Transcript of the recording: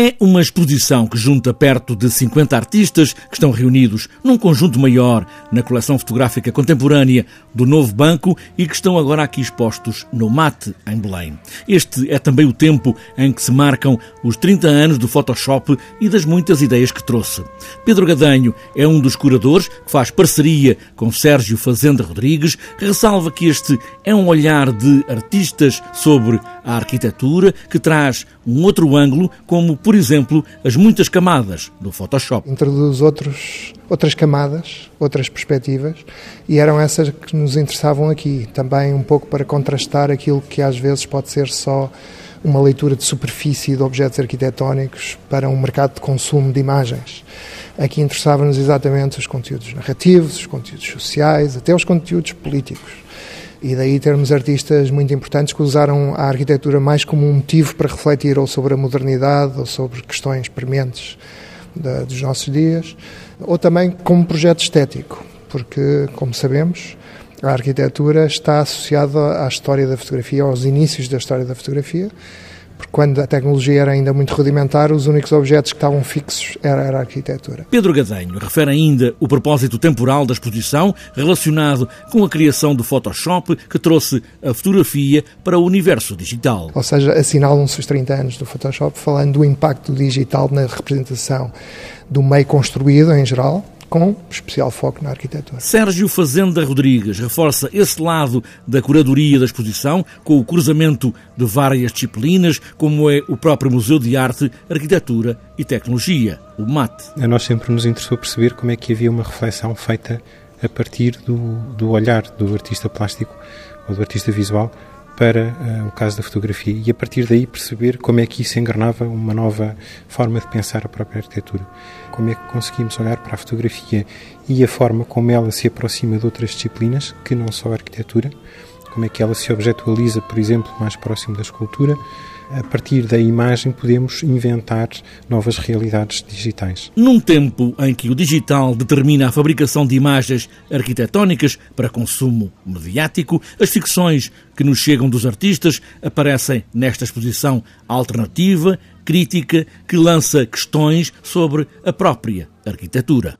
É uma exposição que junta perto de 50 artistas que estão reunidos num conjunto maior na coleção fotográfica contemporânea do Novo Banco e que estão agora aqui expostos no MAT, em Belém. Este é também o tempo em que se marcam os 30 anos do Photoshop e das muitas ideias que trouxe. Pedro Gadanho é um dos curadores que faz parceria com Sérgio Fazenda Rodrigues, ressalva que este é um olhar de artistas sobre a arquitetura que traz um outro ângulo, como por exemplo, as muitas camadas do Photoshop. Introduz outros, outras camadas, outras perspectivas, e eram essas que nos interessavam aqui. Também um pouco para contrastar aquilo que às vezes pode ser só uma leitura de superfície de objetos arquitetónicos para um mercado de consumo de imagens. Aqui interessava-nos exatamente os conteúdos narrativos, os conteúdos sociais, até os conteúdos políticos. E daí termos artistas muito importantes que usaram a arquitetura mais como um motivo para refletir ou sobre a modernidade ou sobre questões prementes da, dos nossos dias, ou também como projeto estético, porque, como sabemos, a arquitetura está associada à história da fotografia, aos inícios da história da fotografia, porque quando a tecnologia era ainda muito rudimentar, os únicos objetos que estavam fixos era, era a arquitetura. Pedro Gadenho refere ainda o propósito temporal da exposição relacionado com a criação do Photoshop que trouxe a fotografia para o universo digital. Ou seja, assinalam-se os 30 anos do Photoshop falando do impacto digital na representação do meio construído em geral, com especial foco na arquitetura. Sérgio Fazenda Rodrigues reforça esse lado da curadoria da exposição com o cruzamento de várias disciplinas, como é o próprio Museu de Arte, Arquitetura e Tecnologia, o MAT. A nós sempre nos interessou perceber como é que havia uma reflexão feita a partir do, do olhar do artista plástico ou do artista visual para uh, o caso da fotografia e a partir daí perceber como é que isso engrenava uma nova forma de pensar a própria arquitetura. Como é que conseguimos olhar para a fotografia e a forma como ela se aproxima de outras disciplinas, que não só a arquitetura, como é que ela se objetualiza, por exemplo, mais próximo da escultura, a partir da imagem podemos inventar novas realidades digitais. Num tempo em que o digital determina a fabricação de imagens arquitetónicas para consumo mediático, as ficções que nos chegam dos artistas aparecem nesta exposição alternativa, crítica, que lança questões sobre a própria arquitetura.